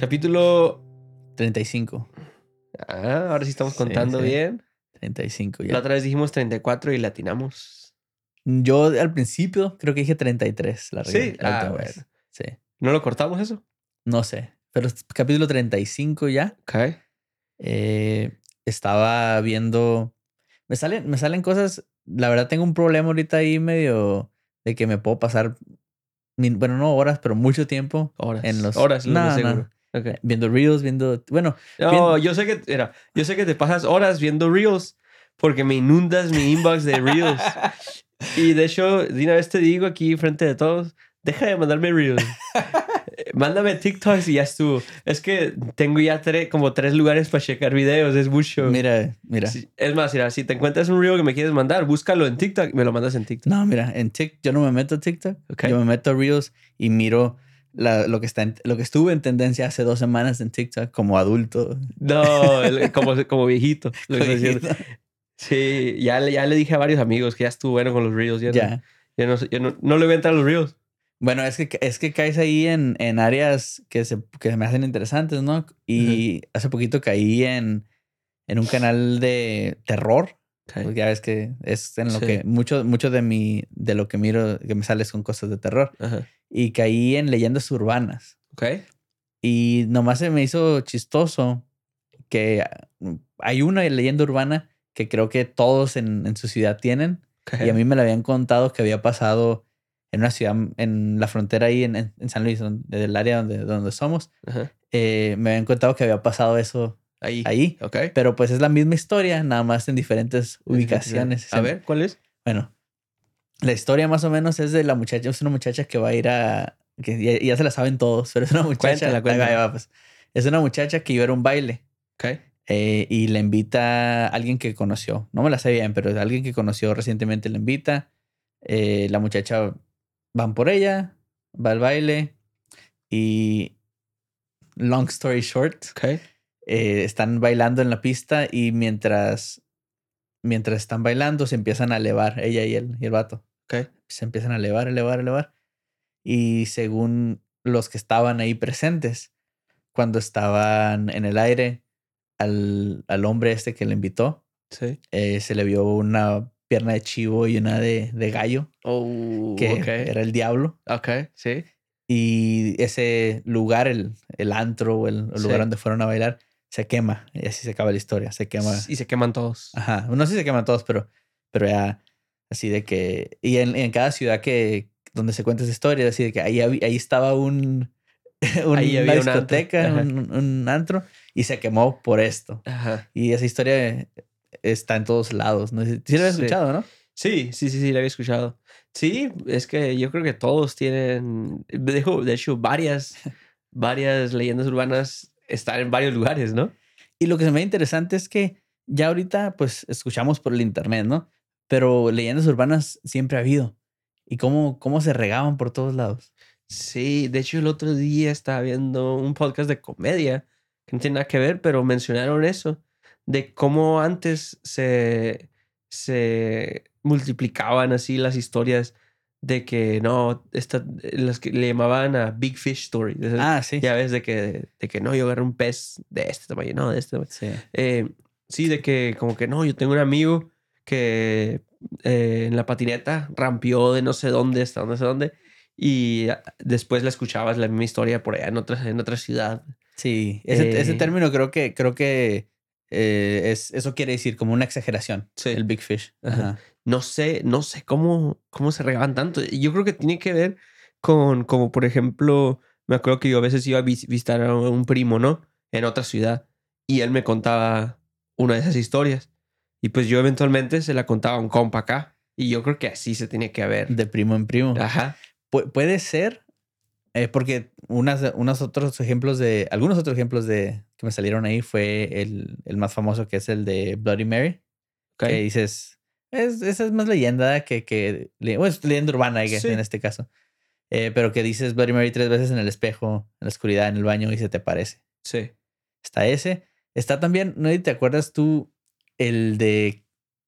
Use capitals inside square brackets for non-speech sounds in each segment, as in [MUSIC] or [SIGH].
Capítulo. 35. Ah, ahora sí estamos Sí, contando sí. bien. 35 La ya. otra vez dijimos 34 y latinamos. Yo al principio creo que dije 33. La Sí, regué la ah, vez. Sí. ¿No lo cortamos eso? No sé. Pero es capítulo 35 ya. Ok. eh, estaba viendo. Me salen, me salen cosas. La verdad, tengo un problema ahorita ahí medio de que me puedo pasar. Bueno, no horas, pero mucho tiempo Horas. En los- Horas, No, más no. Seguro. Ok. viendo reels, viendo. Bueno, No, yo sé que, mira, yo sé que te pasas horas viendo Reels porque me inundas mi inbox de Reels. y de hecho, de una vez te digo aquí frente de todos, deja de mandarme Reels. Eh, [LAUGHS] Mándame TikToks y ya estuvo. Es que tengo ya tre- como tres lugares para checar videos, es mucho. mira, mira. Es más, mira, si te encuentras un reel que me quieres mandar, búscalo en TikTok y me lo mandas en TikTok. No, mira, en TikTok yo no me meto a TikTok. Ok. Yo me meto a Reels y miro la- lo, que está en- lo que estuvo en tendencia hace dos semanas en TikTok como adulto. No, el- como, como viejito. lo que ya. Sí, ya, ya le dije a varios amigos que ya estuvo bueno con los reels. Ya, No, ya no, ya no, no le voy a entrar a los reels. Bueno, es que, es que caes ahí en, en áreas que se, que me hacen interesantes, ¿no? Y hace poquito caí en, en un canal de terror. Porque ya ves que es en lo Sí. que mucho, mucho de mi, de lo que miro, que me sale son cosas de terror. Ajá. Y caí en leyendas urbanas. Ok. Y nomás se me hizo chistoso que hay una leyenda urbana que creo que todos en, en su ciudad tienen. ok. Y a mí me la habían contado que había pasado en una ciudad, en la frontera ahí en, en- San Luis, del área donde, donde somos. Ajá. eh, me habían contado que había pasado eso Ahí. ahí. Ok. Pero pues es la misma historia, nada más en diferentes ubicaciones. A ver, ¿cuál es? Bueno, la historia más o menos es de la muchacha, es una muchacha que va a ir a, que ya, ya se la saben todos, pero es una muchacha, Cuéntala, cuéntala. va, pues. es una muchacha que iba a ir a un baile Ok. eh, y le invita a alguien que conoció, no me la sé bien, pero es alguien que conoció recientemente le invita, eh, la muchacha van por ella, va al baile y long story short, eh, están bailando en la pista y mientras, mientras están bailando se empiezan a elevar, ella y el, y el vato. Se empiezan a elevar, elevar, elevar. Y según los que estaban ahí presentes, cuando estaban en el aire, al, al hombre este que le invitó, Sí. eh, se le vio una pierna de chivo y una de, de gallo, Oh, que era el diablo. Ok, sí. Y ese lugar, el, el antro o el, el lugar donde fueron a bailar, se quema. Y así se acaba la historia. Se quema. Y se queman todos. Ajá. No sé si se queman todos, pero, pero ya así de que. Y en, en cada ciudad que donde se cuenta esa historia, así de que ahí, ahí estaba un. [LAUGHS] un- Ahí una había un antro. discoteca, un, un antro, y se quemó por esto. Ajá. Y esa historia está en todos lados. ¿no? Sí, lo habías Sí. escuchado, ¿no? Sí, sí, sí, sí, la había escuchado. Sí, es que yo creo que todos tienen, de hecho, de hecho, varias, [LAUGHS] varias leyendas urbanas están en varios lugares, ¿no? Y lo que se me ve interesante es que ya ahorita, pues, escuchamos por el internet, ¿no? Pero leyendas urbanas siempre ha habido. Y cómo, cómo se regaban por todos lados. Sí, de hecho el otro día estaba viendo un podcast de comedia que no tiene nada que ver, pero mencionaron eso, de cómo antes se, se multiplicaban así las historias de que no, esta, las que le llamaban a Big Fish Story. Ah, sí. Ya ves, de que, de que no, yo agarré un pez de este tamaño, no, de este tamaño. Sí. Eh, sí, de que como que no, yo tengo un amigo que eh, en la patineta rampió de no sé dónde hasta no sé dónde y después la escuchabas la misma historia por allá en otra, en otra ciudad. Sí. Ese, ese Eh. término creo que, creo que eh, es, eso quiere decir como una exageración. Sí. El Big Fish. Ajá. Ajá. No sé, no sé cómo, cómo se regaban tanto. Yo creo que tiene que ver con, como por ejemplo, me acuerdo que yo a veces iba a vis- visitar a un primo, ¿no? En otra ciudad y él me contaba una de esas historias y pues yo eventualmente se la contaba a un compa acá y yo creo que así se tiene que haber. De primo en primo. Ajá. Pu- puede ser, eh, porque unas, unos otros ejemplos de, algunos otros ejemplos de que me salieron ahí fue el, el más famoso que es el de Bloody Mary. ok. Que dices, es, esa es más leyenda que, que bueno, es leyenda urbana I guess, Sí. en este caso. Eh, pero que dices Bloody Mary tres veces en el espejo, en la oscuridad, en el baño y se te parece. Sí. Está ese. Está también, ¿no te acuerdas tú el de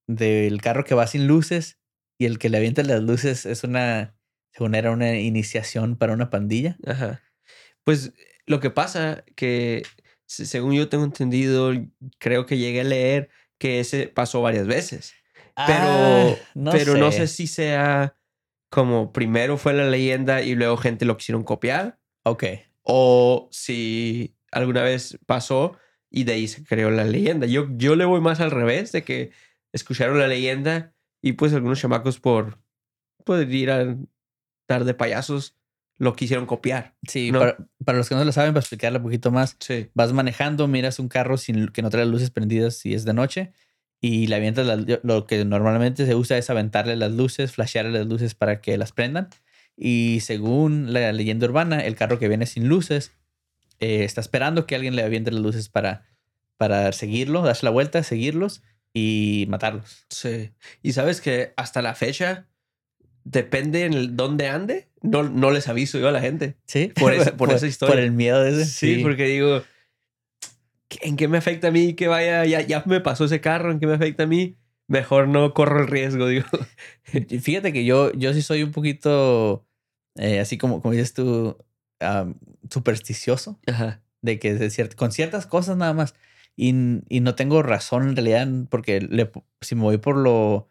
del carro que va sin luces y el que le avienta las luces es una, según era una iniciación para una pandilla? Ajá. Pues lo que pasa que, se- según yo tengo entendido, creo que llegué a leer que ese pasó varias veces. Pero, Ah, pero no sé si sea como primero fue la leyenda y luego gente lo quisieron copiar Ok. o si alguna vez pasó y de ahí se creó la leyenda. Yo, yo le voy más al revés, de que escucharon la leyenda y pues algunos chamacos por, por ir a dar de payasos lo quisieron copiar. Sí, No. para, para los que no lo saben, para explicarle un poquito más, Sí. vas manejando, miras un carro sin que no trae luces prendidas si es de noche y le avientas lo que normalmente se usa es aventarle las luces, flashearle las luces para que las prendan. Y según la leyenda urbana, el carro que viene sin luces eh, está esperando que alguien le aviente las luces para, para seguirlo, darse la vuelta, seguirlos y matarlos. Sí. Y sabes que hasta la fecha, depende en el dónde ande, no, no les aviso yo a la gente. Sí, Por [LAUGHS] esa- por esa historia. Por el miedo de ese. Sí, porque digo, ¿en qué me afecta a mí que vaya? Ya, ya me pasó ese carro, ¿en qué me afecta a mí? Mejor no corro el riesgo, [LAUGHS] digo. Fíjate que yo, yo sí soy un poquito, eh, así como, como dices tú, supersticioso, Ajá. de que de ciert- con ciertas cosas nada más. Y, y no tengo razón en realidad, porque le si me voy por lo,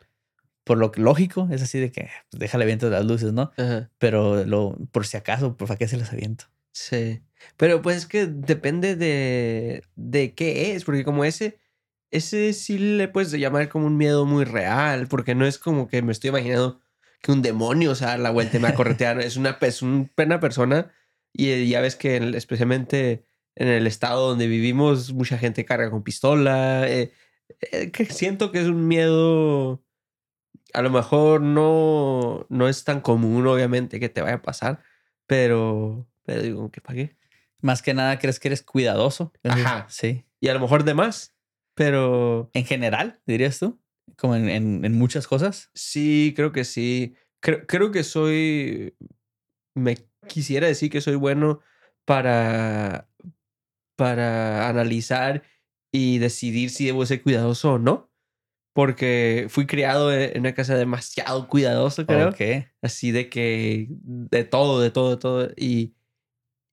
por lo lógico, es así de que pues, déjale viento las luces, ¿no? Ajá. Pero lo, por si acaso, pues, ¿para qué se las aviento? Sí. Pero pues es que depende de, de qué es, porque como ese, ese sí le puedes llamar como un miedo muy real, porque no es como que me estoy imaginando que un demonio se da la vuelta y me va a corretear. es una, es una persona y eh, ya ves que en- especialmente en el estado donde vivimos mucha gente carga con pistola. eh, eh, que siento que es un miedo a lo mejor no, no es tan común obviamente que te vaya a pasar, pero, pero digo, ¿qué para qué? Más que nada, ¿crees que eres cuidadoso? Ajá. Sí. Y a lo mejor de más, pero En general, dirías tú, como en, en, en muchas cosas. sí, creo que sí. Creo, creo que soy, me quisiera decir que soy bueno para, para analizar y decidir si debo ser cuidadoso o no. Porque fui criado en en una casa demasiado cuidadosa, creo. Ok. Así de que de todo, de todo, de todo. Y,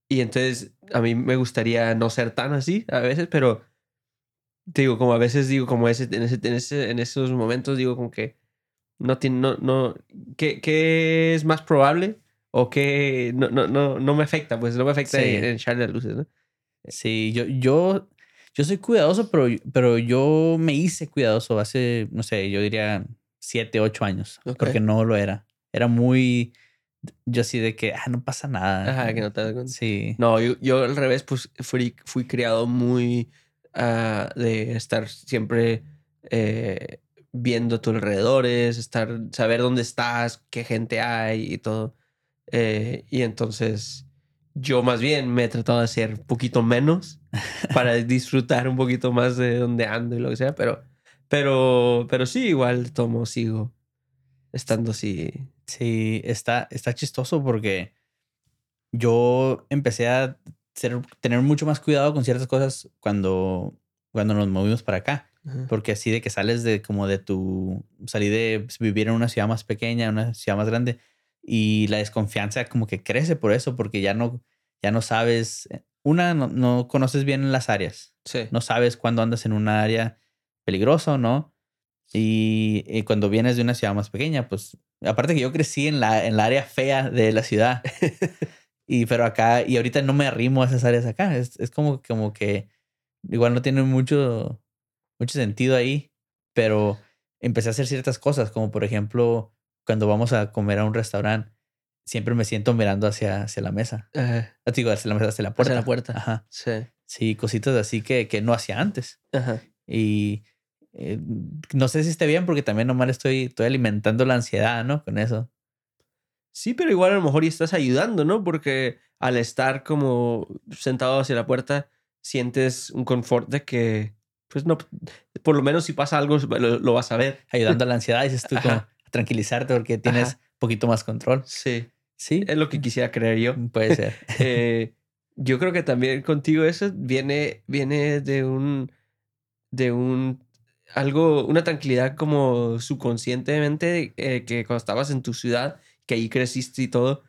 y entonces a mí me gustaría no ser tan así a veces, pero te digo, como a veces digo, como ese, en, ese, en, ese, en esos momentos digo como que no tiene, no, no, ¿qué, qué es más probable? O que no, no, no, no me afecta, pues no me afecta Sí. en, en echarle las luces, ¿no? Sí, yo, yo, yo soy cuidadoso, pero, pero yo me hice cuidadoso hace, no sé, yo diría siete, ocho años, porque no lo era. Era muy, yo así de que, ah, no pasa nada. Ajá, que no te das cuenta. Sí. No, yo, yo al revés, pues fui, fui criado muy ah, de estar siempre eh, viendo a tus alrededores, estar, saber dónde estás, qué gente hay y todo. Eh, y entonces yo más bien me he tratado de hacer un poquito menos [LAUGHS] para disfrutar un poquito más de dónde ando y lo que sea, pero, pero, pero sí, igual tomo, sigo estando así. Sí, está, está chistoso porque yo empecé a ser- tener mucho más cuidado con ciertas cosas cuando, cuando nos movimos para acá. Ajá. Porque así de que sales de como de tu, salí de vivir en una ciudad más pequeña, una ciudad más grande y la desconfianza como que crece por eso, porque ya no, ya no sabes, eh, una, no, no conoces bien las áreas, Sí. no sabes cuándo andas en una área peligrosa o no. Y, y cuando vienes de una ciudad más pequeña, pues aparte que yo crecí en la, en la área fea de la ciudad. [LAUGHS] y pero acá, y ahorita no me arrimo a esas áreas acá. Es, es como, como que igual no tiene mucho, mucho sentido ahí, pero empecé a hacer ciertas cosas, como por ejemplo, cuando vamos a comer a un restaurante, siempre me siento mirando hacia, hacia la mesa. Ajá. Ah, Digo, hacia la mesa, hacia la puerta. la puerta. Ajá. Sí. Sí, cositas así que, que no hacía antes. Ajá. Y eh, no sé si esté bien porque también nomás estoy, estoy alimentando la ansiedad, ¿no? Con eso. Sí, pero igual a lo mejor y estás ayudando, ¿no? Porque al estar como sentado hacia la puerta, sientes un confort de que, pues no, por lo menos si pasa algo, lo, lo vas a ver. Ayudando a [LAUGHS] la ansiedad, dices tú, como tranquilizarte porque tienes Ajá. un poquito más control. Sí, Sí, es lo que quisiera creer yo. puede ser. [LAUGHS] Eh, yo creo que también contigo eso viene, viene de un, de un, algo, una tranquilidad como subconscientemente eh, que cuando estabas en tu ciudad, que ahí creciste y todo,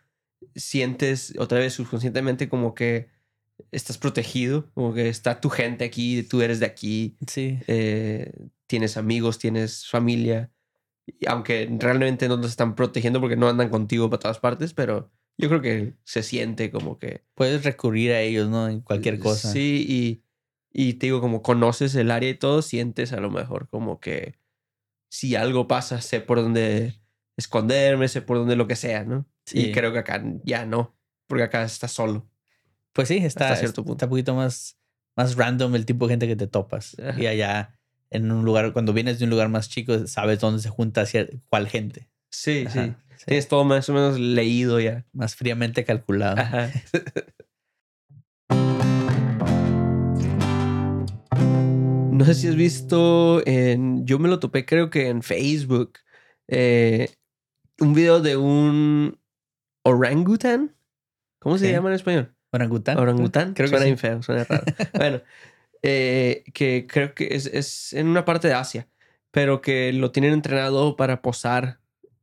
sientes otra vez subconscientemente como que estás protegido, como que está tu gente aquí, tú eres de aquí, Sí. eh, tienes amigos, tienes familia, aunque realmente no te están protegiendo porque no andan contigo para todas partes, pero yo creo que se siente como que... Puedes recurrir a ellos, ¿no? En cualquier cosa. Sí, y, y te digo, como conoces el área y todo, sientes a lo mejor como que si algo pasa, sé por dónde esconderme, sé por dónde lo que sea, ¿no? Sí. Y creo que acá ya no, porque acá estás solo. Pues sí, está, cierto está punto. un poquito más, más random el tipo de gente que te topas. Ajá. Y allá en un lugar, cuando vienes de un lugar más chico, sabes dónde se junta cuál gente. Sí, Ajá, sí. sí. Tienes todo más o menos leído ya. Más fríamente calculado. Ajá. [LAUGHS] No sé si has visto en. Yo me lo topé, creo que en Facebook. eh, un video de un orangutan. ¿Cómo se llama en español? ¿Orangután? Orangután. Creo que suena sí. bien feo, suena raro. [LAUGHS] bueno, eh, que creo que es, es en una parte de Asia, pero que lo tienen entrenado para posar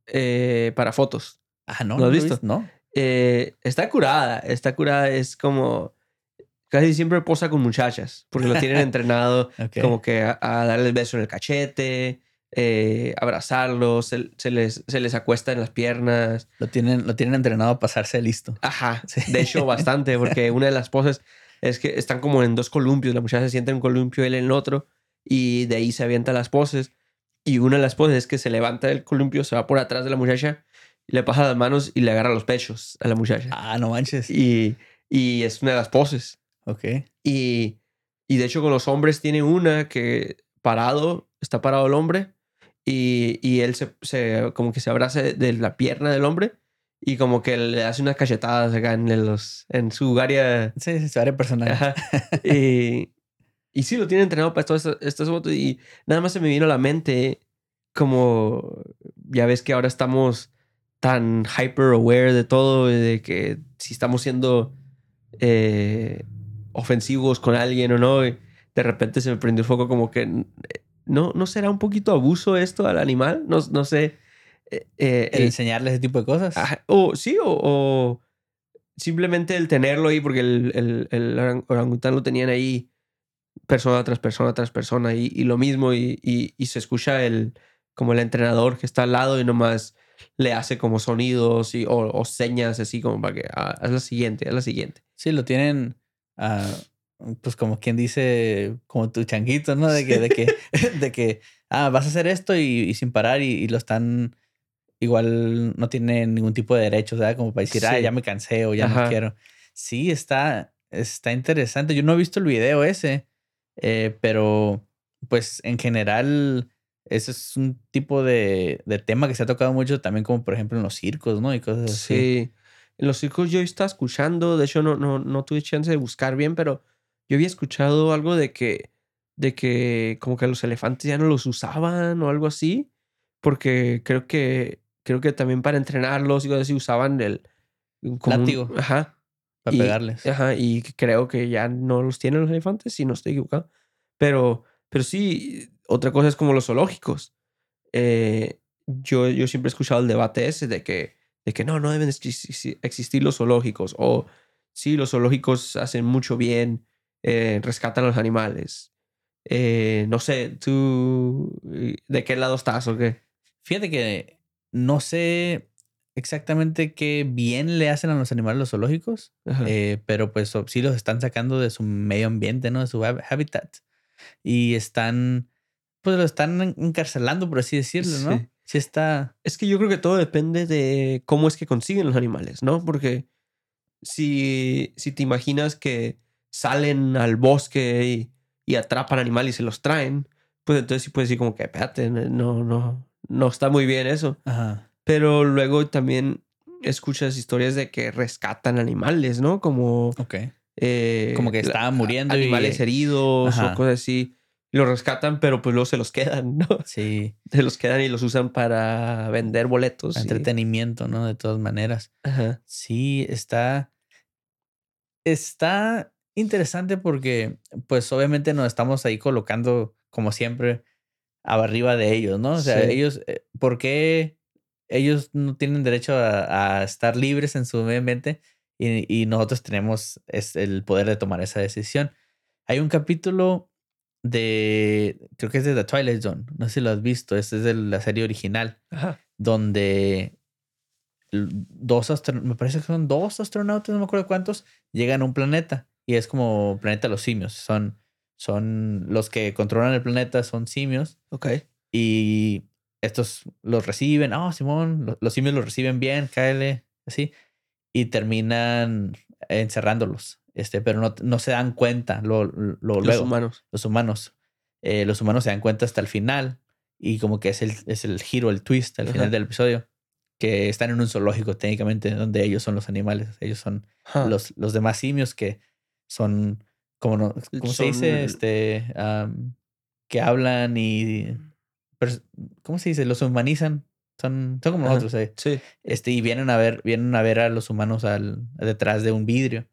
eh, para fotos. Ah, no. ¿Lo has visto? No. Eh, está curada, está curada, es como casi siempre posa con muchachas, porque lo tienen [LAUGHS] entrenado Ok. como que a, a darle el beso en el cachete, eh, abrazarlos, se, se les, se les acuesta en las piernas. Lo tienen, lo tienen entrenado a pasarse listo. Ajá, Sí. de hecho bastante, porque [LAUGHS] una de las poses es que están como en dos columpios, la muchacha se sienta en un columpio, él en el otro, y de ahí se avientan las poses. Y una de las poses es que se levanta del columpio, se va por atrás de la muchacha, y le pasa las manos y le agarra los pechos a la muchacha. Ah, no manches. Y, y es una de las poses. Ok. Y, y de hecho con los hombres tiene una que parado, está parado el hombre y, y él se, se- como que se abraza de la pierna del hombre y como que le hace unas cachetadas acá en, los, en su área. Sí, sí, su área personal. Ajá. [LAUGHS] y, y sí, lo tiene entrenado para todas estas, fotos y nada más se me vino a la mente como ya ves que ahora estamos tan hyper aware de todo, de que si estamos siendo eh, ofensivos con alguien o no, de repente se me prendió el foco como que eh, no, no será un poquito abuso esto al animal, no, no sé. Eh, eh, El enseñarle ese tipo de cosas. Ajá, O sí, o, o simplemente el tenerlo ahí, porque el, el, el orang- orangután lo tenían ahí persona tras persona tras persona y, y lo mismo y, y, y se escucha el como el entrenador que está al lado y nomás le hace como sonidos y, o, o señas así como para que ah, haz la siguiente, haz la siguiente. Sí, lo tienen, ah, pues como quien dice, como tu changuito, ¿no? De que, de que, [LAUGHS] de que, ah, vas a hacer esto y, sin parar y lo están, igual no tienen ningún tipo de derechos, ¿verdad? Como para decir, ah, Sí. ya me cansé o ya no Ajá. quiero. Sí, está, está interesante. Yo no he visto el video ese, eh, pero pues en general ese es un tipo de, de tema que se ha tocado mucho también como por ejemplo en los circos, ¿no? Y cosas así. Sí. En los circos yo estaba escuchando, de hecho no, no, no tuve chance de buscar bien, pero yo había escuchado algo de que, de que como que los elefantes ya no los usaban o algo así, porque creo que, creo que también para entrenarlos y cosas así usaban el... como un- Látigo. ajá. Para y- pegarles. Ajá, y creo que ya no los tienen los elefantes, si no estoy equivocado. Pero, pero sí, otra cosa es como los zoológicos. Eh, yo, yo siempre he escuchado el debate ese de que, de que no, no deben existi- existir los zoológicos. O sí, los zoológicos hacen mucho bien, eh, rescatan a los animales. Eh, no sé, tú, ¿de qué lado estás o qué? Fíjate que no sé exactamente qué bien le hacen a los animales los zoológicos, eh, pero pues sí los están sacando de su medio ambiente, ¿no? De su hábitat. Y están, pues lo están en- encarcelando, por así decirlo, ¿no? Sí. Sí está... Es que yo creo que todo depende de cómo es que consiguen los animales, ¿no? Porque si, si te imaginas que salen al bosque y, y atrapan animales y se los traen, pues entonces sí puedes decir como que, espérate, no, no, no está muy bien eso. Ajá. Pero luego también escuchas historias de que rescatan animales, ¿no? Como... Eh, Como que estaban muriendo Animales heridos Ajá. o cosas así. Y los rescatan, pero pues luego se los quedan, [LAUGHS] ¿no? Sí. Se los quedan y los usan para vender boletos. y- Entretenimiento, ¿no? De todas maneras. Ajá. Sí, está. Está interesante porque, pues, obviamente nos estamos ahí colocando, como siempre, arriba de ellos, ¿no? O sea, Sí. ellos, eh, ¿por qué ellos no tienen derecho a, a estar libres en su medio ambiente y, y nosotros tenemos es el poder de tomar esa decisión. Hay un capítulo de, creo que es de The Twilight Zone, no sé si lo has visto, este es de la serie original, Ajá. donde dos astronautas, me parece que son dos astronautas, no me acuerdo cuántos, llegan a un planeta y es como planeta de los simios, son, son los que controlan el planeta, son simios. Ok. y estos los reciben, oh, Simón, lo- los simios los reciben bien, cáele, así, y terminan encerrándolos, este, pero no, no se dan cuenta lo, lo Los luego, humanos. los humanos. Eh, los humanos se dan cuenta hasta el final y como que es el, es el giro, el twist al final del episodio, que están en un zoológico técnicamente, donde ellos son los animales, ellos son los, los demás simios que son, como no, ¿cómo se dice? Este, que hablan y, pers- ¿cómo se dice? Los humanizan. Son, son como Ajá. nosotros, eh. Sí. Este, y vienen a ver, vienen a ver a los humanos al, detrás de un vidrio.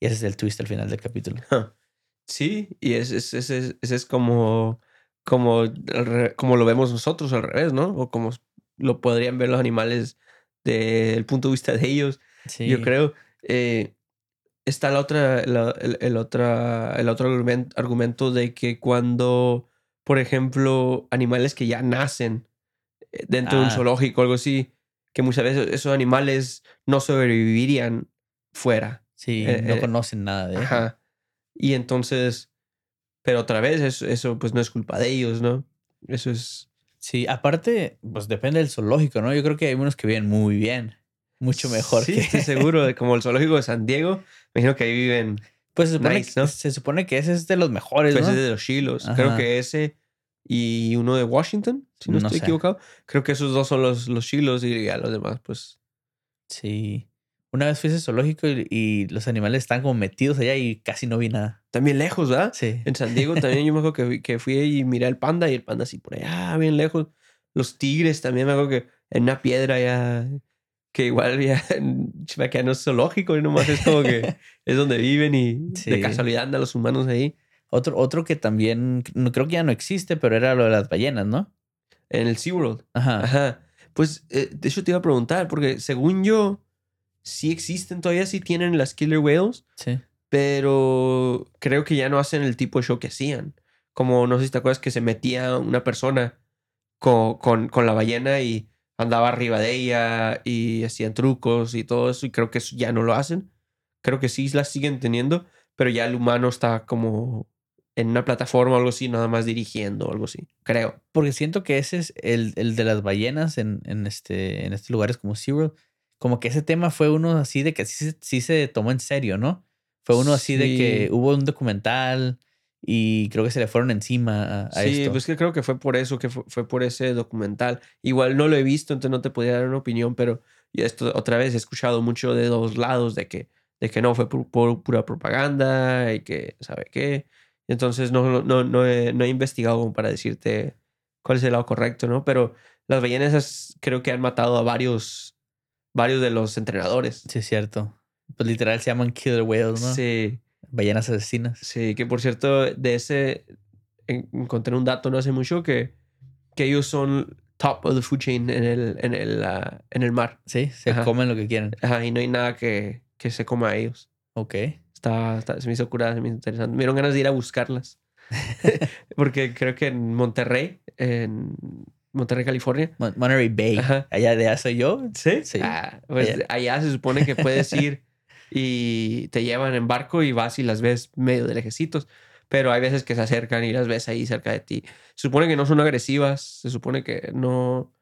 Y ese es el twist al final del capítulo. Sí, y ese es, es, ese es como, como, como lo vemos nosotros al revés, ¿no? O como lo podrían ver los animales desde el punto de vista de ellos. Sí. Yo creo. eh, está la otra, la- el, el otra, el otro argumen- argumento de que cuando, por ejemplo, animales que ya nacen eh, dentro de un Ah. zoológico o algo así, que muchas veces esos animales no sobrevivirían fuera. Sí, eh, no eh, conocen nada de eso. Ajá. Y entonces, pero otra vez, eso, eso pues no es culpa de ellos, ¿no? Eso es... Sí, aparte, pues depende del zoológico, ¿no? Yo creo que hay unos que viven muy bien. Mucho mejor sí, que. estoy seguro, de como el zoológico de San Diego, me imagino que ahí viven Pues se supone, Nice, que, ¿no? se supone que ese es de los mejores, Pues ¿no? ese de los Shilos. Creo que ese y uno de Washington, si no, No estoy sé. equivocado. Creo que esos dos son los, los Shilos y ya los demás, pues. Sí. Una vez fui a ese zoológico y, y los animales están como metidos allá y casi no vi nada. También lejos, ¿verdad? Sí. En San Diego también yo me acuerdo que, fui- que fui y miré el panda y el panda así por allá, bien lejos. Los tigres también me acuerdo que en una piedra ya, que igual ya, [LAUGHS] que no es zoológico y nomás es como que [LAUGHS] es donde viven y Sí. de casualidad andan los humanos ahí. Otro, otro que también, creo que ya no existe, pero era lo de las ballenas, ¿no? En el SeaWorld. Ajá. Ajá. Pues eh, de hecho te iba a preguntar, porque según yo, sí existen todavía, sí tienen las killer whales, Sí. pero creo que ya no hacen el tipo de show que hacían. Como no sé si te acuerdas que se metía una persona con, con, con la ballena y andaba arriba de ella y hacían trucos y todo eso, y creo que eso ya no lo hacen. Creo que sí las siguen teniendo, pero ya el humano está como en una plataforma o algo así, nada más dirigiendo o algo así, creo. Porque siento que ese es el, el de las ballenas en, en, este, en estos lugares como SeaWorld. Como que ese tema fue uno así de que sí, se- sí se tomó en serio, ¿no? Fue uno así de que hubo un documental y creo que se le fueron encima a, a Sí, esto. pues que creo que fue por eso, que fue, fue por ese documental. Igual no lo he visto, entonces no te podía dar una opinión, pero esto otra vez he escuchado mucho de dos lados, de que, de que no fue por, por pura propaganda y que, ¿sabe qué? Entonces no, no, no, he, no he investigado como para decirte cuál es el lado correcto, ¿no? Pero las ballenas creo que han matado a varios, varios de los entrenadores. Sí, es cierto. Pues literal se llaman killer whales, ¿no? Sí. Ballenas asesinas. Sí, que por cierto, de ese en- encontré un dato no hace mucho que, que ellos son top of the food chain en el, en el, ah, en el mar. Sí, se Ajá. comen lo que quieren. Ajá, y no hay nada que, que se coma a ellos. Ok. Está, está- se me hizo curada, se me hizo interesante. Me dieron ganas de ir a buscarlas. [LAUGHS] [LAUGHS] Porque creo que en Monterrey, en Monterrey, California. Mon- Monterey Bay. Ajá. Allá de allá soy yo. ¿Sí? Sí. Ah, pues Allá. allá se supone que puedes [LAUGHS] ir y te llevan en barco y vas y las ves medio de lejecitos. Pero hay veces que se acercan y las ves ahí cerca de ti. Se supone que no son agresivas, se supone que no,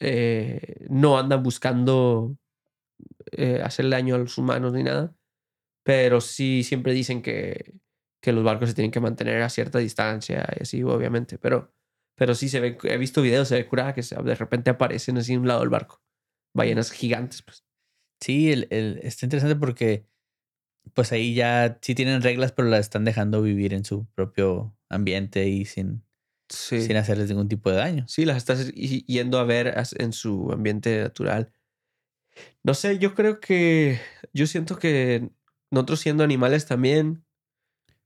eh, no andan buscando eh, hacerle daño a los humanos ni nada. Pero sí siempre dicen que, que los barcos se tienen que mantener a cierta distancia y así, obviamente. Pero, pero sí se ve, he visto videos, se ve curada que se- de repente aparecen así a un lado del barco. Ballenas gigantes, pues. Sí, el, el- está interesante porque pues ahí ya sí tienen reglas, pero las están dejando vivir en su propio ambiente y sin, Sí. sin hacerles ningún tipo de daño. Sí, las estás yendo a ver en su ambiente natural. No sé, yo creo que. Yo siento que nosotros siendo animales también,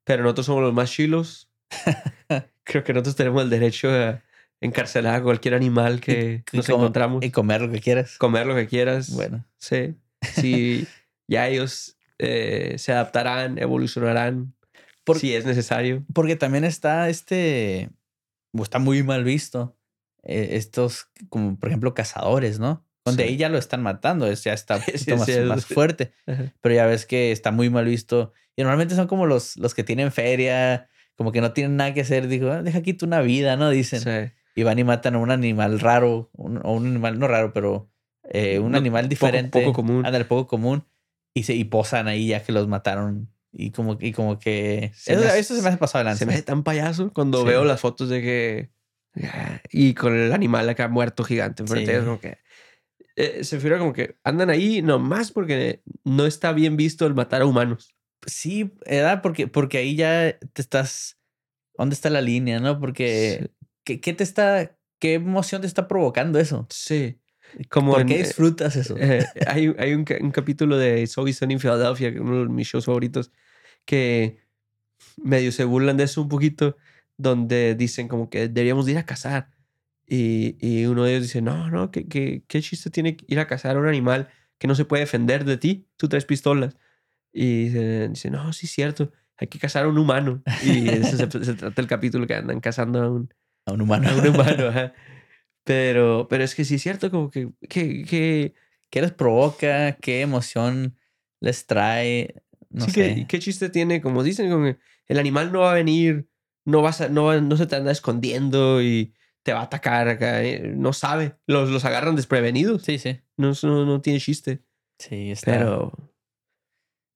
pero nosotros somos los más chilos. [LAUGHS] creo que nosotros tenemos el derecho a encarcelar a cualquier animal que Y nos encontramos. Y comer lo que quieras. comer lo que quieras. Bueno, Sí. Si, ya ellos eh, se adaptarán, evolucionarán, Por- si es necesario. Porque también está este. Está muy mal visto. eh, estos, como por ejemplo, cazadores, ¿no? Donde Sí. ahí ya lo están matando. Ya está [LAUGHS] Sí, sí, más, fuerte. Ajá. Pero ya ves que está muy mal visto. Y normalmente son como los, los que tienen feria, como que no tienen nada que hacer. Digo, "Ah, deja aquí tú una vida, ¿no? Dicen. Y van y matan a un animal raro, un- o un animal no raro, pero eh, un No, animal poco- diferente. poco común. Ándale, poco común. Y, se, y posan ahí ya que los mataron. Y como, y como que... Se eso, me hace- eso se me hace pasado adelante. Se me hace tan payaso cuando Sí. veo las fotos de que. Y con el animal acá muerto gigante enfrente. Sí. es como que. eh, se refiere como que andan ahí nomás porque no está bien visto el matar a humanos. Sí, ¿verdad? Porque, porque ahí ya te estás... ¿Dónde está la línea, no? Porque... ¿qué, qué te está... ¿Qué emoción te está provocando eso? Sí. Como ¿Por en, qué eh, disfrutas eso? eh, hay hay un, un capítulo de Philadelphia, que es uno de mis shows favoritos, que medio se burlan de eso un poquito, donde dicen como que deberíamos de ir a cazar. Y, y uno de ellos dice, no, no, ¿qué, qué, qué chiste tiene ir a cazar a un animal que no se puede defender de ti? Tú traes pistolas. Y dice, dice, no, sí es cierto, hay que cazar a un humano. Y eso se, se trata el capítulo que andan cazando a un, A un humano. a un humano. ajá. Pero, pero es que sí es cierto, como que, que, que ¿Qué les provoca? ¿Qué emoción les trae? No sí, sé. ¿qué, qué chiste tiene? Como dicen, como que el animal no va a venir, no, vas a, no, no se te anda escondiendo y te va a atacar acá. eh, No sabe. Los, los agarran desprevenidos. Sí, sí. No, no, no tiene chiste. Sí, está, Pero.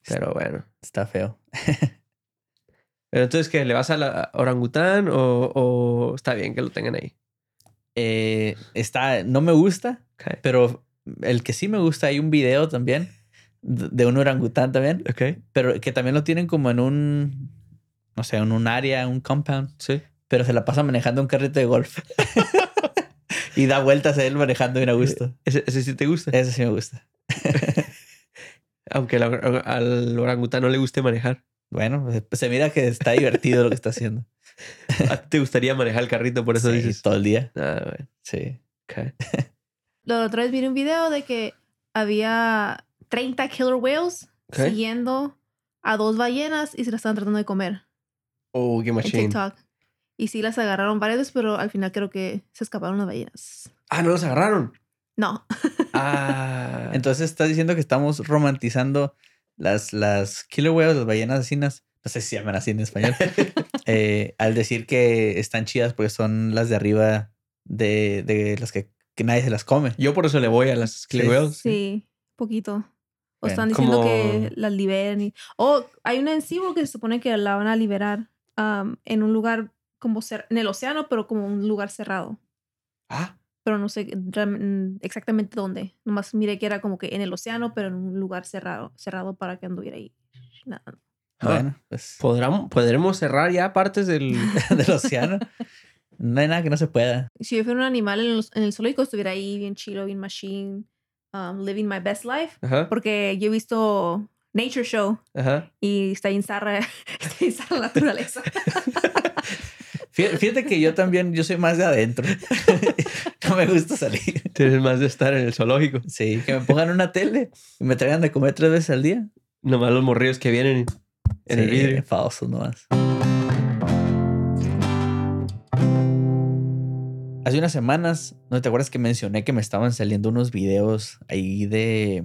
Pero bueno. está feo. Pero entonces, ¿qué? ¿Le vas a la orangután o, o está bien que lo tengan ahí? Eh, está, no me gusta, pero el que sí me gusta, hay un video también de un orangután también, pero que también lo tienen como en un, no sé, en un área, un compound, Sí. pero se la pasa manejando un carrito de golf. [LAUGHS] y da vueltas a él manejando bien a gusto. Ese, ese sí te gusta. Eso sí me gusta. [LAUGHS] Aunque la- al orangután no le guste manejar. Bueno, pues se mira que está divertido lo que está haciendo. ¿A ti te gustaría manejar el carrito? Por eso Sí, dices. todo el día. Ah, bueno. Sí. ok. [LAUGHS] La otra vez vi un video de que había 30 killer whales siguiendo a dos ballenas y se las estaban tratando de comer Oh, qué en machine. TikTok. Y sí las agarraron varias veces, pero al final creo que se escaparon las ballenas. Ah, no los agarraron. No. Ah. [LAUGHS] Entonces estás diciendo que estamos romantizando las, las killer whales, las ballenas asesinas. No sé si se llaman así en español. [LAUGHS] eh, al decir que están chidas porque son las de arriba de, de las que, que nadie se las come. Yo por eso le voy a las Killer Sí. Sí, poquito. O están diciendo como- que las liberen. Y... O hay una en Cibo que se supone que la van a liberar en un lugar como cer- en el océano, pero como un lugar cerrado. Ah, Pero no sé exactamente dónde. Nomás miré que era como que en el océano, pero en un lugar cerrado, cerrado para que anduviera ahí. Nada. Bueno, pues ¿podrán- ¿podremos cerrar ya partes del. [LAUGHS] del océano. No hay nada que no se pueda. Si yo fuera un animal en, los- en el zoológico, estuviera ahí bien chido, bien machine, um, living my best life. Ajá. Porque yo he visto Nature Show Ajá. y está bien zarra, [LAUGHS] está zarra la naturaleza. [LAUGHS] Fí- Fíjate que yo también, yo soy más de adentro. no me gusta salir. Tienes más de estar en el zoológico. Sí, que me pongan una tele y me traigan de comer tres veces al día. Nomás los morrillos que vienen en el Sí, vidrio. Falsos nomás. Hace unas semanas, ¿no te acuerdas que mencioné que me estaban saliendo unos videos ahí de...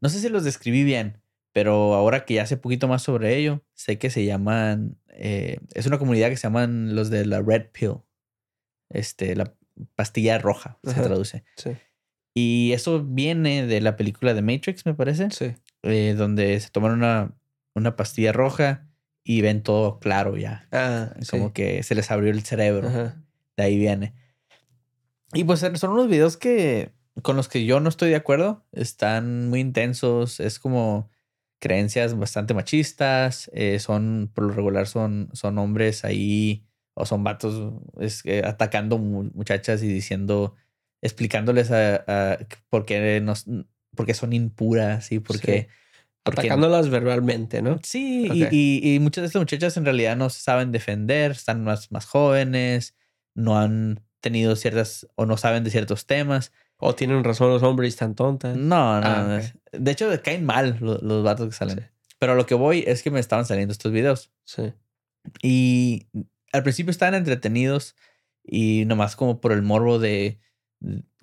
No sé si los describí bien, pero ahora que ya sé poquito más sobre ello, sé que se llaman... eh, es una comunidad que se llaman los de la Red Pill. Este, la pastilla roja, se traduce. Sí. Y eso viene de la película de Matrix, me parece Sí. eh, donde se toman una, una pastilla roja y ven todo claro ya. Ah, sí. Como que se les abrió el cerebro. Ajá. De ahí viene. Y pues son unos videos que con los que yo no estoy de acuerdo. Están muy intensos. Es como creencias bastante machistas. eh, son, por lo regular, son, son hombres ahí o son vatos es, atacando mu- muchachas y diciendo, explicándoles a, a por qué nos, por qué son impuras y por Sí. qué. por qué- Atacándolas verbalmente, ¿no? Sí, y- Ok. y, y muchas de estas muchachas en realidad no saben defender, están más, más jóvenes, no han tenido ciertas o no saben de ciertos temas. O tienen razón los hombres y están tontas. No, no. Ah. De hecho, caen mal los, los vatos que salen. Sí. Pero lo que voy es que me estaban saliendo estos videos. Sí. Y al principio estaban entretenidos y nomás como por el morbo de,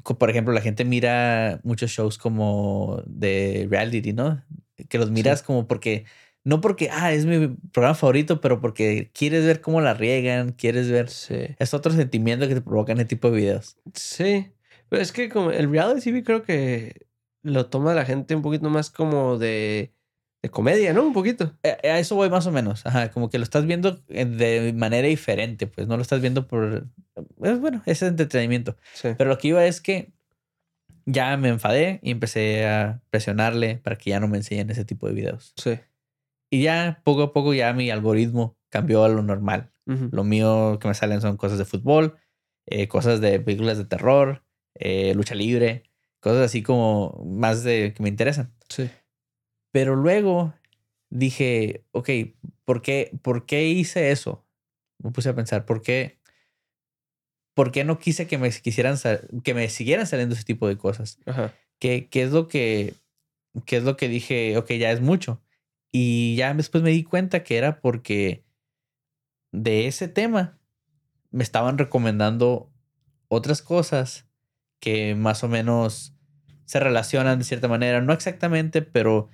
por ejemplo, la gente mira muchos shows como de reality, ¿no? Que los miras como porque, no porque, ah, es mi programa favorito, pero porque quieres ver cómo la riegan, quieres ver... Sí. Es otro sentimiento que te provocan ese tipo de videos. Sí. Pero es que como el reality TV creo que lo toma la gente un poquito más como de, de comedia, ¿no? Un poquito. A eso voy más o menos. Ajá, como que lo estás viendo eh, de manera diferente, pues no lo estás viendo por... eh, Bueno, ese entretenimiento. Sí. Pero lo que iba es que ya me enfadé y empecé a presionarle para que ya no me enseñen ese tipo de videos. Sí. Y ya poco a poco ya mi algoritmo cambió a lo normal. Lo mío que me salen son cosas de fútbol, eh, cosas de películas de terror, eh, lucha libre, cosas así como más de que me interesan. Sí. Pero luego dije, ok, ¿por qué, ¿por qué hice eso? Me puse a pensar, ¿por qué, ¿por qué no quise que me, quisieran, que me siguieran saliendo ese tipo de cosas? Ajá. ¿Qué, qué es lo que, qué es lo que dije, ok, ya es mucho? Y ya después me di cuenta que era porque de ese tema me estaban recomendando otras cosas que más o menos se relacionan de cierta manera, no exactamente, pero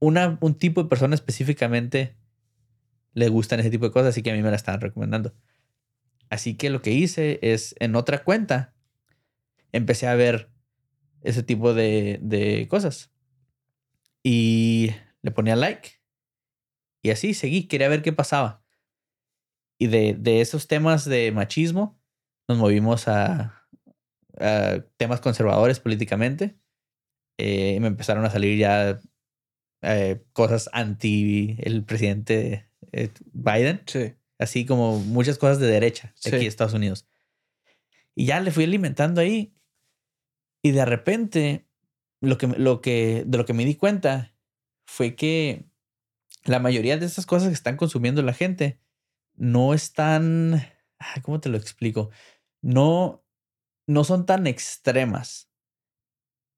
una, un tipo de persona específicamente le gustan ese tipo de cosas, así que a mí me la estaban recomendando. Así que lo que hice es en otra cuenta empecé a ver ese tipo de, de cosas. Y le ponía like. Y así seguí, quería ver qué pasaba. Y de, de esos temas de machismo nos movimos a, temas conservadores políticamente. Eh, me empezaron a salir ya eh, cosas anti el presidente eh, Biden Sí. así como muchas cosas de derecha de Sí. aquí de Estados Unidos. Y ya le fui alimentando ahí. Y de repente, lo que, lo que, de lo que me di cuenta fue que la mayoría de estas cosas que están consumiendo la gente no están, ¿cómo te lo explico? No, no son tan extremas.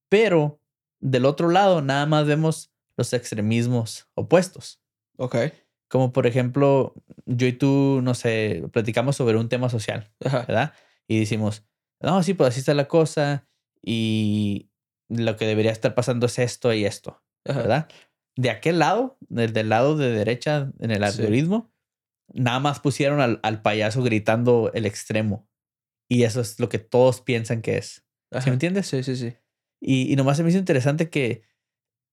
Pero del otro lado, nada más vemos los extremismos opuestos. Ok. Como por ejemplo, yo y tú, no sé, platicamos sobre un tema social, Ajá. ¿verdad? Y decimos, no, sí, pues así está la cosa y lo que debería estar pasando es esto y esto, Ajá. ¿verdad? De aquel lado, del, del lado de derecha en el Sí. algoritmo, nada más pusieron al, al payaso gritando el extremo. Y eso es lo que todos piensan que es. ¿Sí me entiendes? Sí, sí, sí. Y, y nomás se me hizo interesante que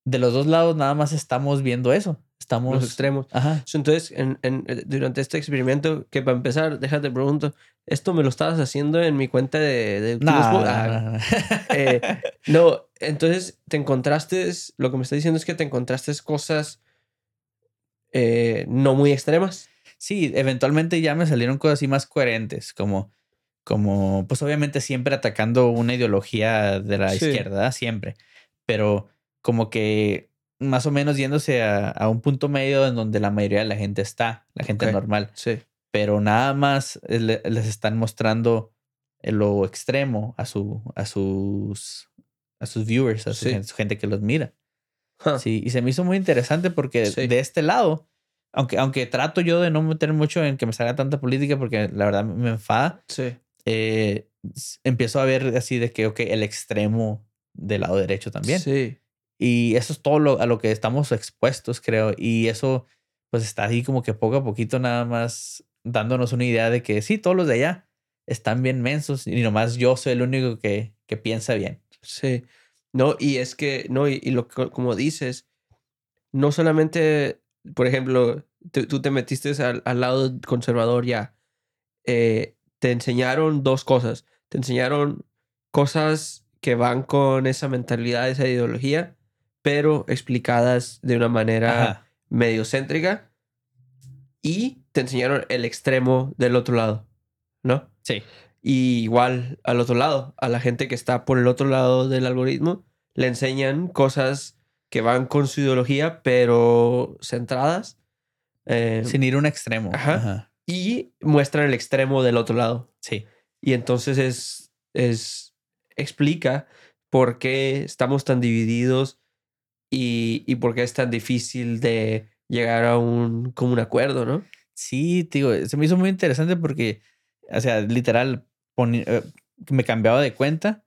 de los dos lados nada más estamos viendo eso. Estamos... Los extremos. Ajá. Entonces, en, en- eh, durante este experimento, que para empezar, déjate pregunto, ¿esto me lo estabas haciendo en mi cuenta de, Ah, [LAUGHS] eh, no, entonces te encontraste, lo que me está diciendo es que te encontraste cosas eh, no muy extremas. Sí, eventualmente ya me salieron cosas así más coherentes, como, como, pues obviamente siempre atacando una ideología de la Sí. izquierda, siempre, pero como que más o menos yéndose a, a un punto medio en donde la mayoría de la gente está, la gente normal, Sí. pero nada más eh, le- les están mostrando eh, lo extremo a, su, a sus a sus viewers, a su, Sí. gente, su gente que los mira. Huh. Sí, y se me hizo muy interesante porque Sí. de este lado, aunque, aunque trato yo de no meter mucho en que me salga tanta política porque la verdad me enfada, Sí. eh, empiezo a ver así de que, ok, el extremo del lado derecho también. Sí. Y eso es todo lo, a lo que estamos expuestos, creo. Y eso, pues está ahí como que poco a poquito nada más dándonos una idea de que sí, todos los de allá están bien mensos y nomás yo soy el único que, que piensa bien. Sí. No, y es que, no, y, y lo que- como dices, no solamente, por ejemplo, tú, tú te metiste al, al lado conservador ya. eh, te enseñaron dos cosas. Te enseñaron cosas que van con esa mentalidad, esa ideología, pero explicadas de una manera Ajá. medio céntrica. Y te enseñaron el extremo del otro lado, ¿no? Sí. Y igual al otro lado, a la gente que está por el otro lado del algoritmo, le enseñan cosas que van con su ideología, pero centradas. eh, Sin ir a un extremo. Ajá. Ajá. Y muestran el extremo del otro lado. Sí. Y entonces es, es explica por qué estamos tan divididos y, y por qué es tan difícil de llegar a un común acuerdo, ¿no? Sí, digo, se me hizo muy interesante porque, o sea, literal, poni- eh, me cambiaba de cuenta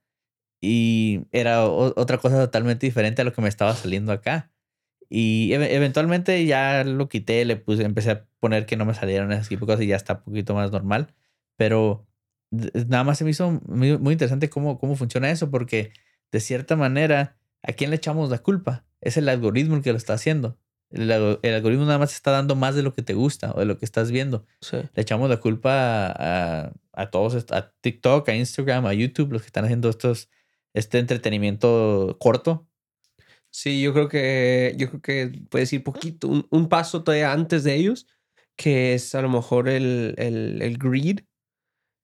y era o- otra cosa totalmente diferente a lo que me estaba saliendo acá. Y eve- eventualmente ya lo quité, le puse, empecé a poner que no me salieron ese tipo de cosas y ya está un poquito más normal. Pero nada más se me hizo muy, muy interesante cómo, cómo funciona eso, porque de cierta manera, ¿a quién le echamos la culpa? Es el algoritmo el que lo está haciendo. El, algo- el algoritmo nada más está dando más de lo que te gusta o de lo que estás viendo. Sí. Le echamos la culpa a, a, a todos, a TikTok, a Instagram, a YouTube, los que están haciendo estos, este entretenimiento corto. Sí, yo creo que yo creo que puedes ir poquito, un, un paso todavía antes de ellos, que es a lo mejor el, el, el greed,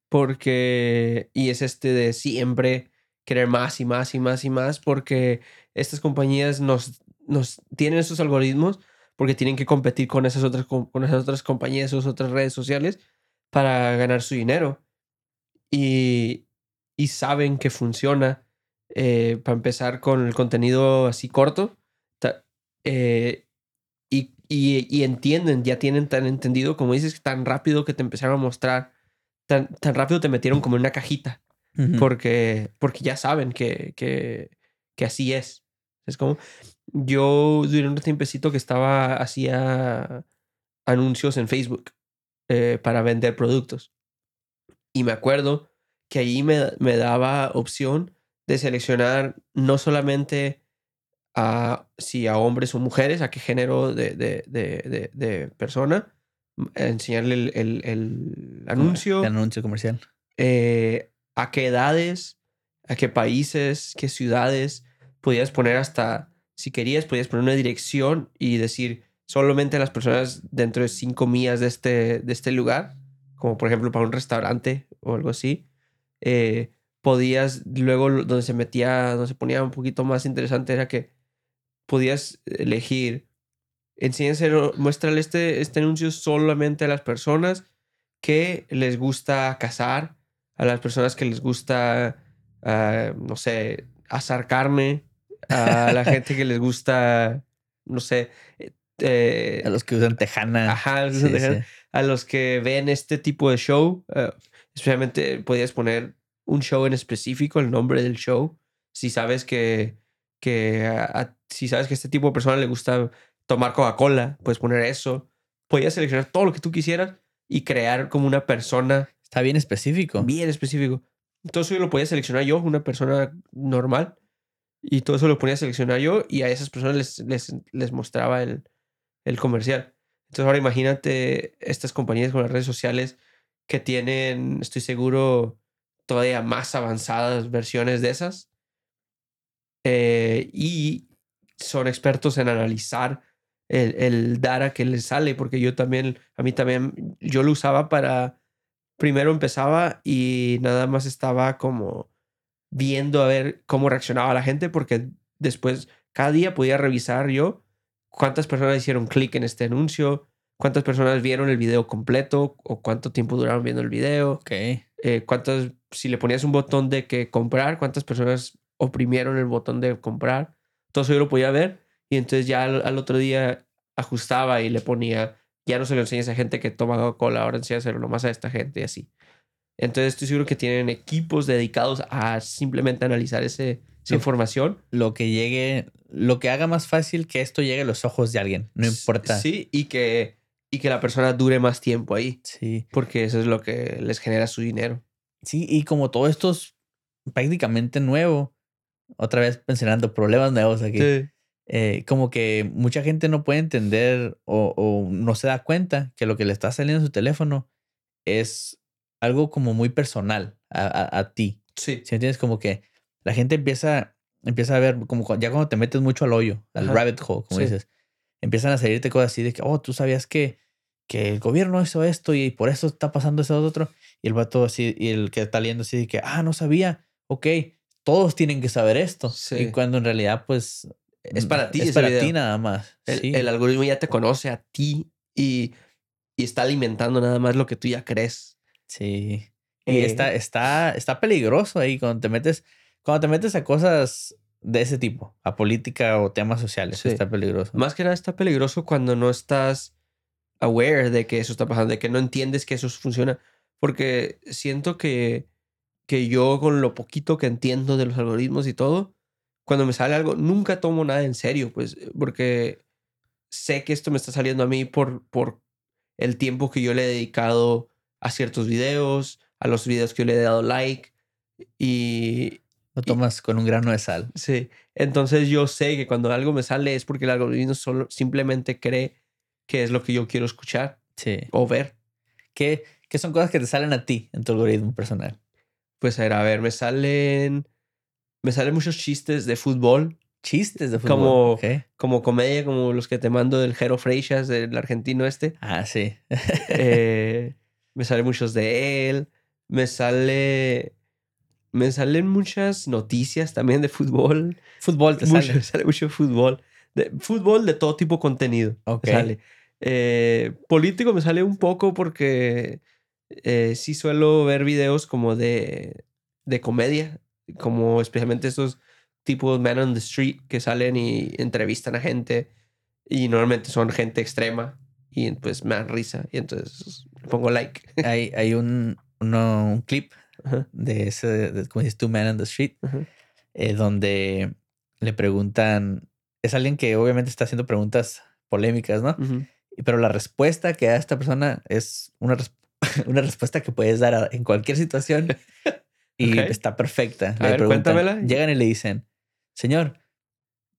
porque, y es este de siempre querer más y más y más y más, porque estas compañías nos, nos tienen esos algoritmos porque tienen que competir con esas otras, con esas otras compañías, esas otras redes sociales para ganar su dinero. Y, y saben que funciona eh, para empezar con el contenido así corto. ta- eh, y, y- y entienden, ya tienen tan entendido, como dices, tan rápido que te empezaron a mostrar, tan, tan rápido te metieron como en una cajita, Porque, porque ya saben que, que, que así es. Es como, yo durante un tiempecito que estaba, hacía anuncios en Facebook eh, para vender productos. Y me acuerdo que ahí me, me daba opción de seleccionar no solamente a si a hombres o mujeres, a qué género de, de, de, persona, enseñarle el, el- el anuncio, El anuncio comercial. eh, a qué edades, a qué países, qué ciudades. Podías poner hasta, si querías, podías poner una dirección y decir solamente las personas dentro de cinco millas de este, de este lugar, como por ejemplo para un restaurante o algo así. eh, podías, luego donde se metía, donde se ponía un poquito más interesante era que podías elegir, enséñaselo, muéstrale este, este anuncio solamente a las personas que les gusta cazar, a las personas que les gusta, ah, no sé, asar carne, a la [LAUGHS] gente que les gusta, no sé, eh, A los que usan tejana. ajá, Sí, tejana, sí. a los que ven este tipo de show, eh, especialmente podías poner un show en específico, el nombre del show, si sabes que, que a- a- si sabes que a este tipo de persona le gusta tomar Coca-Cola, puedes poner eso. Podías seleccionar todo lo que tú quisieras y crear como una persona Está bien específico. bien específico. Todo eso lo podía seleccionar yo, una persona normal. Y todo eso lo ponía a seleccionar yo y a esas personas les, les, les mostraba el, el comercial. Entonces ahora imagínate estas compañías con las redes sociales que tienen, estoy seguro, todavía más avanzadas versiones de esas. Eh, y son expertos en analizar el, el data que les sale, porque yo también, a mí también, yo lo usaba para, primero empezaba y nada más estaba como viendo a ver cómo reaccionaba la gente, porque después cada día podía revisar yo cuántas personas hicieron clic en este anuncio, cuántas personas vieron el video completo o cuánto tiempo duraron viendo el video, Ok. eh, cuántas, si le ponías un botón de que comprar, cuántas personas oprimieron el botón de comprar. Todo eso yo lo podía ver y entonces ya al, al otro día ajustaba y le ponía, ya no se lo enseñas a gente que toma Coca-Cola, ahora enséñaselo nomás a esta gente y así. Entonces estoy seguro que tienen equipos dedicados a simplemente analizar ese, esa Sí. información. Lo que llegue, lo que haga más fácil que esto llegue a los ojos de alguien. No importa. Sí, y que, y que la persona dure más tiempo ahí, Sí. porque eso es lo que les genera su dinero. Sí, y como todo esto es prácticamente nuevo, otra vez mencionando problemas nuevos aquí, eh, como que mucha gente no puede entender o, o no se da cuenta que lo que le está saliendo en su teléfono es algo como muy personal a, a- a ti. Sí. ¿Sí entiendes? Como que la gente empieza, empieza a ver, como ya cuando te metes mucho al hoyo, al Ajá. rabbit hole, como Sí. dices, empiezan a salirte cosas así de que, oh, tú sabías que, que el gobierno hizo esto y por eso está pasando eso otro. Y el vato así, y el que está leyendo así de que, ah, no sabía, ok, todos tienen que saber esto. Sí. Y cuando en realidad, pues, Es para ti Es ese para video. ti nada más. El, sí. el algoritmo ya te conoce a ti y, y está alimentando nada más lo que tú ya crees. Sí. Y Eh, está, está, está peligroso ahí cuando te metes. Cuando te metes a cosas de ese tipo, a política o temas sociales, Sí. está peligroso. Más que nada está peligroso cuando no estás aware de que eso está pasando, de que no entiendes que eso funciona. Porque siento que, que yo con lo poquito que entiendo de los algoritmos y todo, cuando me sale algo, nunca tomo nada en serio, pues, porque sé que esto me está saliendo a mí por, por el tiempo que yo le he dedicado a ciertos videos, a los videos que yo le he dado like. Y, Lo tomas con un grano de sal. Sí, entonces yo sé que cuando algo me sale es porque el algoritmo solo simplemente cree que es lo que yo quiero escuchar Sí. o ver. ¿Qué, qué son cosas que te salen a ti en tu algoritmo personal? Pues a ver, a ver, me salen me salen muchos chistes de fútbol, Chistes de fútbol. Como- como comedia, como los que te mando del Jero Freixas, del argentino este. Ah, sí. [LAUGHS] Eh, me salen muchos de él, me sale me salen muchas noticias también de fútbol. Fútbol te Mucho, sale. [LAUGHS] sale mucho fútbol. De, fútbol de todo tipo de contenido. me Ok. sale. Eh, político me sale un poco porque eh, sí suelo ver videos como de, de comedia, como especialmente estos tipos Man on the Street que salen y entrevistan a gente y normalmente son gente extrema y pues me dan risa y entonces pongo like. [LAUGHS] Hay, hay un, uno- un clip Ajá, de ese, de, como dices tú, Man on the Street, eh, donde le preguntan, es alguien que obviamente está haciendo preguntas polémicas, ¿no? Pero la respuesta que da esta persona es una, [LAUGHS] una respuesta que puedes dar a- en cualquier situación [LAUGHS] y está perfecta. A ver, cuéntamela. Llegan y le dicen, señor,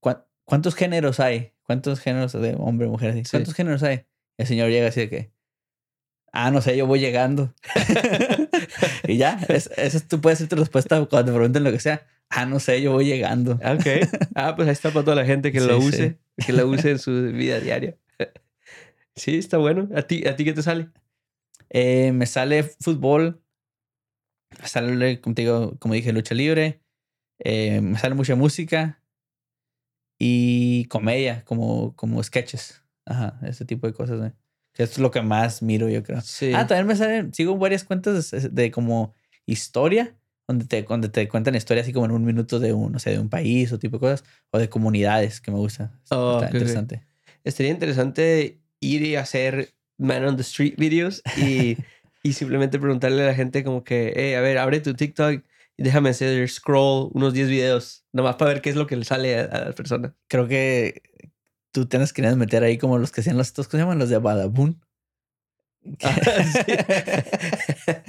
¿cuá- ¿cuántos géneros hay? ¿Cuántos géneros de hombre, mujer? así? Sí. ¿Cuántos géneros hay? El señor llega así de que, ah, no sé, yo voy llegando. [LAUGHS] y ya, es- esa es, tú puedes hacer tu respuesta cuando te pregunten lo que sea. Ah, no sé, yo voy llegando. Ah, Ok. Ah, pues ahí está para toda la gente que Sí, lo sí. use, que lo use en [LAUGHS] su vida diaria. Sí, está bueno. ¿A ti, ¿A ti qué te sale? Eh, me sale fútbol. Sale, como, te digo, como dije, lucha libre. eh, me sale mucha música. Y comedia, como, como sketches. Ajá, ese tipo de cosas. ¿eh? Que es lo que más miro, yo creo. Sí. Ah, también me salen, sigo varias cuentas de, de como historia, donde te, donde te cuentan historias así como en un minuto de un, no sé, de un país o tipo de cosas, o de comunidades que me gusta. Oh, Está ok, ok. interesante. Estaría interesante ir y hacer man on the street videos y, [LAUGHS] y simplemente preguntarle a la gente como que, hey, a ver, abre tu TikTok y déjame hacer scroll unos 10 videos, nomás para ver qué es lo que le sale a, a la persona. Creo que tú tienes que meter ahí como los que hacían los, estos, ¿cómo se llaman? Los de Badabun. [LAUGHS] Ah, [LAUGHS]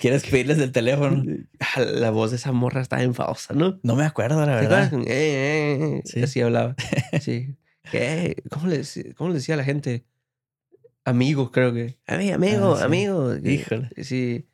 ¿Quieres pedirles el teléfono? Ah, La voz de esa morra está enfadosa, ¿no? No me acuerdo, la verdad. Eh, eh, eh, Sí. Así hablaba. [LAUGHS] Sí. ¿Qué? ¿Cómo le, ¿Cómo le decía a la gente? Amigo, creo que. Ami- Amigo, Ah, sí. amigo. Híjole. Sí.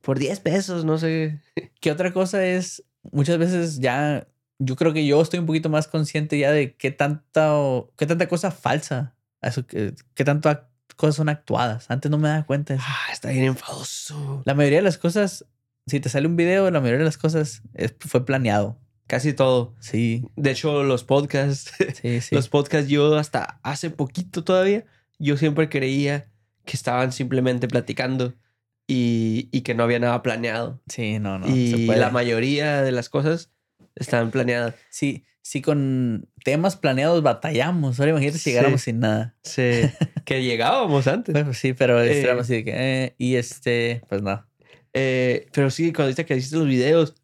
Por 10 pesos, no sé. [LAUGHS] ¿Qué otra cosa es? Muchas veces ya, yo creo que yo estoy un poquito más consciente ya de qué tanta, qué tanta cosa falsa, eso, que- qué tantas cosas son actuadas. Antes no me daba cuenta. de eso. Ah, está bien enfadoso. La mayoría de las cosas, si te sale un video, la mayoría de las cosas es- fue planeado. Casi todo. Sí, De hecho, los podcasts, sí, [LAUGHS] sí. los podcasts yo hasta hace poquito todavía, yo siempre creía que estaban simplemente platicando y, y que no había nada planeado. Sí, no, no. se y puede. la mayoría de las cosas estaban planeadas. Sí, sí, con temas planeados batallamos. Ahora imagínate si Sí. llegáramos sin nada. Sí, que llegábamos antes. Pues sí, pero Eh. éramos así de que, eh, y este, pues no. Eh, pero sí, cuando ahorita que hiciste los videos,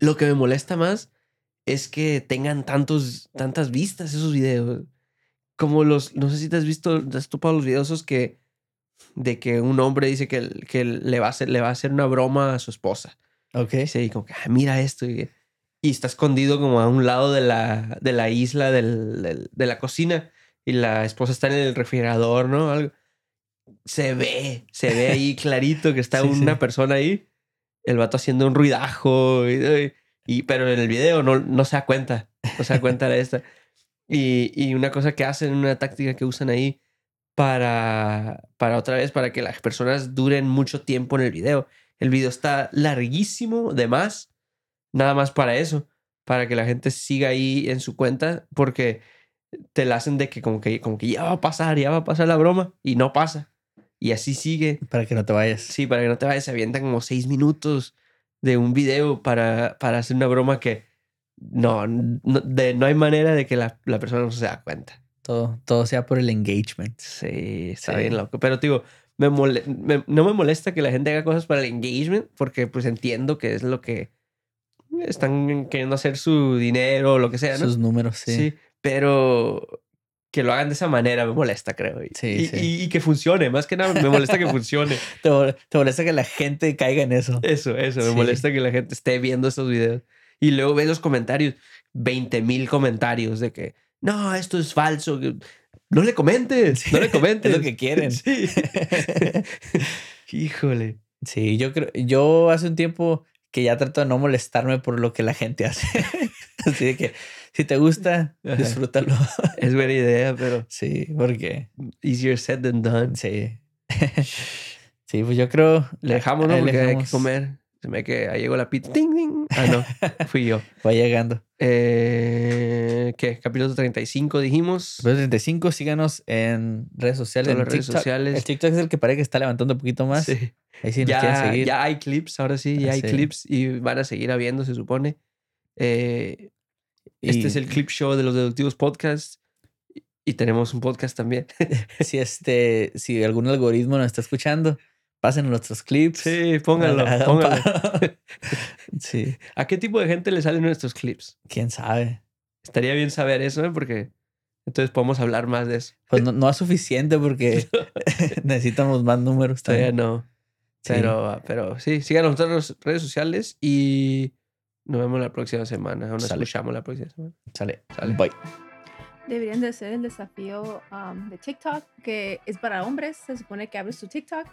lo que me molesta más es que tengan tantos, tantas vistas esos videos. Como los, no sé si te has visto, te has topado los videos esos que, de que un hombre dice que, que le, va a hacer, le va a hacer una broma a su esposa. Ok. Y como que, "Ah, mira esto. Y, y está escondido como a un lado de la, de la isla del- del- de la cocina. Y la esposa está en el refrigerador, ¿no? Algo. Se ve, se ve ahí [LAUGHS] clarito que está Sí, una sí. persona ahí. El vato haciendo un ruidajo. Y, y- pero en el video no, no se da cuenta. No se da cuenta de esta. Y, y una cosa que hacen, una táctica que usan ahí para, para otra vez, para que las personas duren mucho tiempo en el video. El video está larguísimo, de más, nada más para eso, para que la gente siga ahí en su cuenta, porque te la hacen de que como que, como que ya va a pasar, ya va a pasar la broma, y no pasa. Y así sigue. Para que no te vayas. Sí, para que no te vayas, se avientan como seis minutos de un video para, para hacer una broma que no, no, de, no hay manera de que la, la persona no se da cuenta. Todo, todo sea por el engagement. Sí, está Sí. bien loco. Pero, digo, me mole- me- no me molesta que la gente haga cosas para el engagement porque pues entiendo que es lo que están queriendo hacer su dinero o lo que sea, ¿no? Sus números, Sí. sí. pero que lo hagan de esa manera me molesta, creo. Y, Sí, y, sí. y- y que funcione, más que nada me molesta que funcione. [LAUGHS] Te, mol- te molesta que la gente caiga en eso. Eso, eso, me Sí. molesta que la gente esté viendo estos videos. Y luego ves los comentarios, 20 mil comentarios de que, no, esto es falso. No le comentes, no le comentes. [LAUGHS] Es lo que quieren. [LAUGHS] Sí. [LAUGHS] Híjole. Sí, yo creo, yo hace un tiempo que ya trato de no molestarme por lo que la gente hace. Así de que si te gusta, Ajá. disfrútalo. Es buena idea, pero Sí, porque easier said than done. sí. Sí, pues yo creo. Le dejamos, ¿no? Porque hay que comer. Se me que ahí llegó la pizza. Ting, ting. Ah, no. [LAUGHS] Fui yo. Va llegando. Eh, ¿Qué? Capítulo 35 dijimos. De 35, síganos en redes sociales. En las redes TikTok. sociales. El TikTok es el que parece que está levantando un poquito más. Sí. Ahí sí nos quieren seguir. ya hay clips, ahora sí, ya hay Sí. clips y van a seguir habiendo, se supone. Eh, Y Este es el clip show de los deductivos podcast y tenemos un podcast también. [LAUGHS] Si este, si algún algoritmo nos está escuchando, pasen nuestros clips. Sí, pónganlo, pónganlo. [LAUGHS] sí, ¿A qué tipo de gente le salen nuestros clips? quién sabe. Estaría bien saber eso, ¿eh? Porque entonces podemos hablar más de eso. Pues no, no es suficiente porque [LAUGHS] [LAUGHS] necesitamos más números Todavía también. no. Sí. Pero, pero sí, síganos en nuestras redes sociales y nos vemos la próxima semana. O nos Sale. escuchamos la próxima semana. Sale. Sale. Bye. Deberían de hacer el desafío um, de TikTok, que es para hombres. Se supone que abres tu TikTok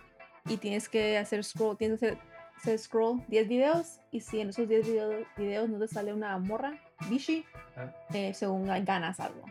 y tienes que hacer scroll, tienes que hacer, hacer scroll 10 videos y si en esos 10 video- videos no te sale una morra, bishi, Ah. eh, según ganas algo.